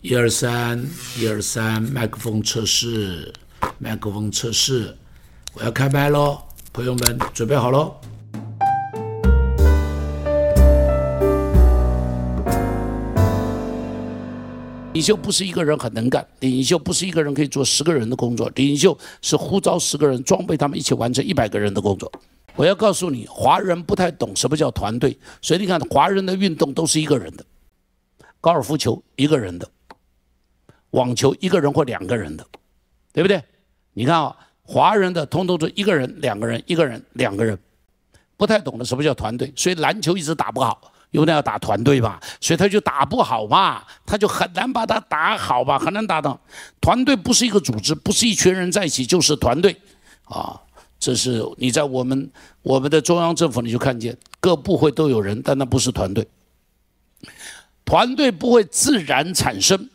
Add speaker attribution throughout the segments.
Speaker 1: 一二三，一二三，麦克风测试，麦克风测试，我要开麦喽，朋友们准备好喽。领袖不是一个人很能干，领袖不是一个人可以做十个人的工作，领袖是呼召十个人，装备他们一起完成一百个人的工作。我要告诉你，华人不太懂什么叫团队，所以你看，华人的运动都是一个人的，高尔夫球一个人的。网球一个人或两个人的，对不对？你看啊，华人的通通是一个人、两个人、一个人、两个人，不太懂得什么叫团队，所以篮球一直打不好，因为要打团队嘛，所以他就打不好嘛，他就很难把它打好吧，很难打到。团队不是一个组织，不是一群人在一起就是团队啊。这是你在我们我们的中央政府你就看见各部会都有人，但那不是团队，团队不会自然产生。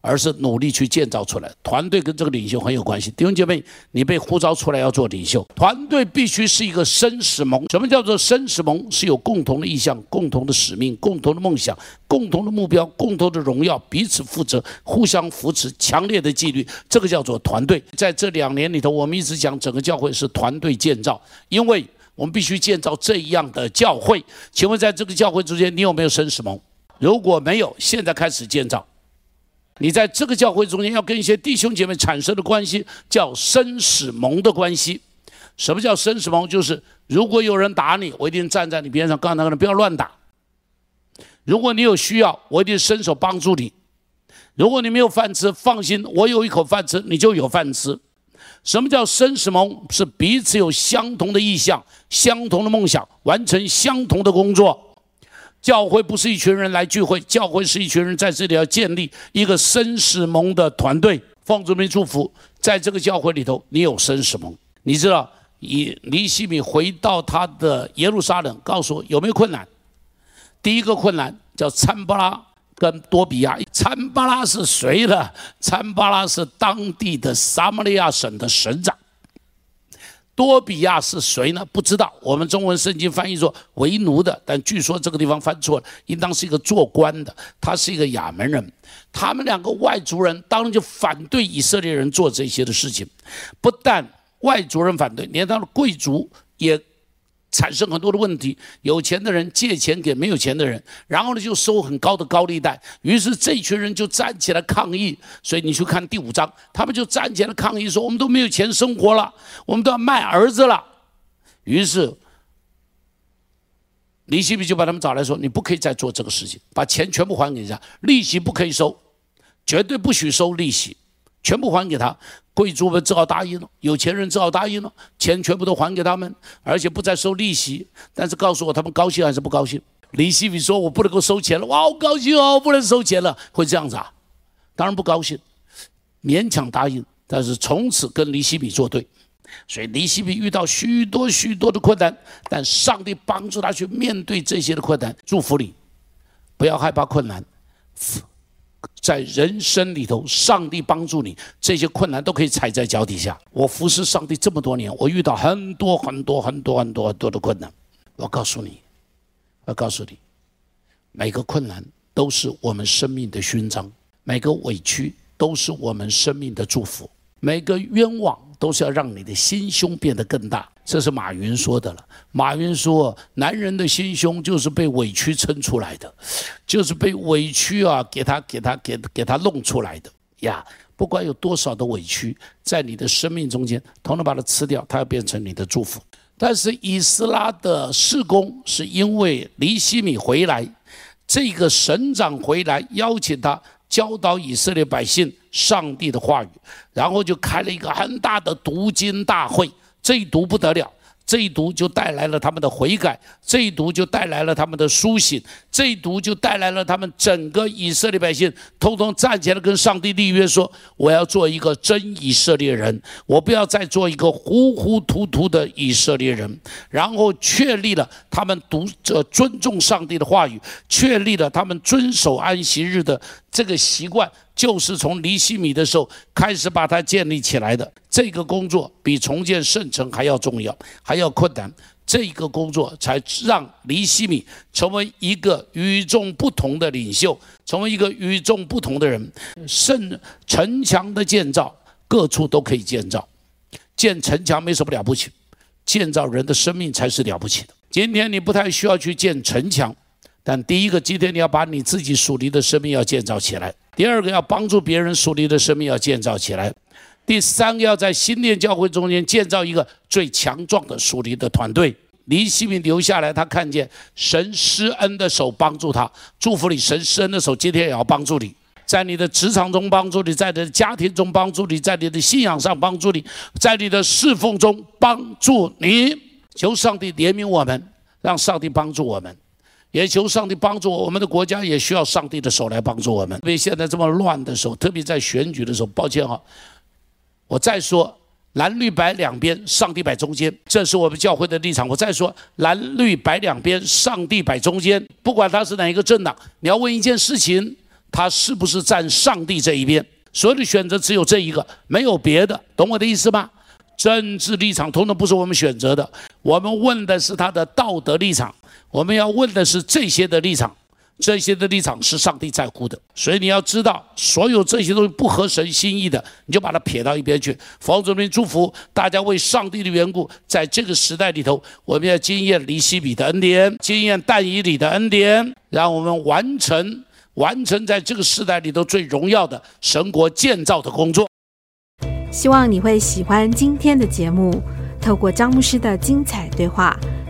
Speaker 1: 而是努力去建造出来，团队跟这个领袖很有关系。弟兄姐妹，你被呼召出来要做领袖，团队必须是一个生死盟。什么叫做生死盟？是有共同的意向、共同的使命、共同的梦想、共同的目标、共同的荣耀，彼此负责，互相扶持，强烈的纪律。这个叫做团队。在这两年里头，我们一直讲整个教会是团队建造，因为我们必须建造这样的教会。请问，在这个教会之间，你有没有生死盟？如果没有，现在开始建造。你在这个教会中间要跟一些弟兄姐妹产生的关系叫生死盟的关系。什么叫生死盟？就是如果有人打你，我一定站在你边上，告诉那个人不要乱打。如果你有需要，我一定伸手帮助你。如果你没有饭吃，放心，我有一口饭吃，你就有饭吃。什么叫生死盟？是彼此有相同的意向、相同的梦想，完成相同的工作。教会不是一群人来聚会，教会是一群人在这里要建立一个生死盟的团队。奉主名祝福，在这个教会里头，你有生死盟。你知道，以尼西米回到他的耶路撒冷，告诉我有没有困难？第一个困难叫参巴拉跟多比亚。参巴拉是谁呢？参巴拉是当地的撒玛利亚省的省长。多比亚是谁呢？不知道。我们中文圣经翻译做为奴的，但据说这个地方翻错了，应当是一个做官的。他是一个亚门人。他们两个外族人当然就反对以色列人做这些的事情。不但外族人反对，连他的贵族也。产生很多的问题，有钱的人借钱给没有钱的人，然后呢就收很高的高利贷，于是这群人就站起来抗议。所以你去看第五章，他们就站起来抗议说：“我们都没有钱生活了，我们都要卖儿子了。”于是李希比就把他们找来说：“你不可以再做这个事情，把钱全部还给人家，利息不可以收，绝对不许收利息，全部还给他。”贵族们只好答应了，有钱人只好答应了，钱全部都还给他们，而且不再收利息。但是告诉我，他们高兴还是不高兴？李希比说：“我不能够收钱了。”哇，好高兴哦，不能收钱了，会这样子啊？当然不高兴，勉强答应，但是从此跟李希比作对。所以李希比遇到许多许多的困难，但上帝帮助他去面对这些的困难。祝福你，不要害怕困难。在人生里头，上帝帮助你，这些困难都可以踩在脚底下。我服侍上帝这么多年，我遇到很多很多很多很多很多的困难。我告诉你，我告诉你，每个困难都是我们生命的勋章，每个委屈都是我们生命的祝福，每个冤枉都是要让你的心胸变得更大。这是马云说的了。马云说：“男人的心胸就是被委屈撑出来的，就是被委屈啊，给他、给他、给给他弄出来的呀。不管有多少的委屈，在你的生命中间，统统把它吃掉，它要变成你的祝福。但是以斯拉的事工是因为尼西米回来，这个省长回来邀请他教导以色列百姓上帝的话语，然后就开了一个很大的读经大会。”这一读不得了，这一读就带来了他们的悔改，这一读就带来了他们的苏醒，这一读就带来了他们整个以色列百姓通通站起来跟上帝立约说：“我要做一个真以色列人，我不要再做一个糊糊涂涂的以色列人。”然后确立了他们读这尊重上帝的话语，确立了他们遵守安息日的这个习惯。就是从尼西米的时候开始把它建立起来的。这个工作比重建圣城还要重要，还要困难。这一个工作才让黎西米成为一个与众不同的领袖，成为一个与众不同的人。圣城墙的建造，各处都可以建造，建城墙没什么了不起，建造人的生命才是了不起的。今天你不太需要去建城墙，但第一个，今天你要把你自己属灵的生命要建造起来；第二个，要帮助别人属灵的生命要建造起来。第三个，要在新店教会中间建造一个最强壮的属灵的团队。离西敏留下来，他看见神施恩的手帮助他，祝福你。神施恩的手今天也要帮助你，在你的职场中帮助你，在你的家庭中帮助你，在你的信仰上帮助你，在你的侍奉中帮助你。求上帝怜悯我们，让上帝帮助我们，也求上帝帮助我。我们的国家也需要上帝的手来帮助我们。因为现在这么乱的时候，特别在选举的时候，抱歉哈。我再说，蓝绿白两边，上帝摆中间，这是我们教会的立场。我再说，蓝绿白两边，上帝摆中间，不管他是哪一个政党，你要问一件事情，他是不是站上帝这一边？所有的选择只有这一个，没有别的，懂我的意思吗？政治立场通通不是我们选择的，我们问的是他的道德立场，我们要问的是这些的立场。这些的立场是上帝在乎的，所以你要知道，所有这些东西不合神心意的，你就把它撇到一边去。房主们祝福大家，为上帝的缘故，在这个时代里头，我们要经验离西比的恩典，经验但以里的恩典，让我们完成完成在这个时代里头最荣耀的神国建造的工作。
Speaker 2: 希望你会喜欢今天的节目，透过张牧师的精彩对话，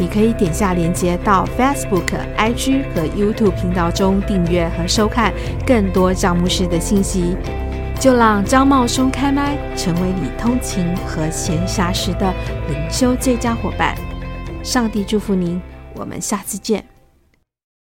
Speaker 2: 你可以点下连接到 Facebook、IG 和 YouTube 频道中订阅和收看更多张牧师的信息。就让张茂松开麦，成为你通勤和闲暇时的灵修最佳伙伴。上帝祝福您，我们下次见。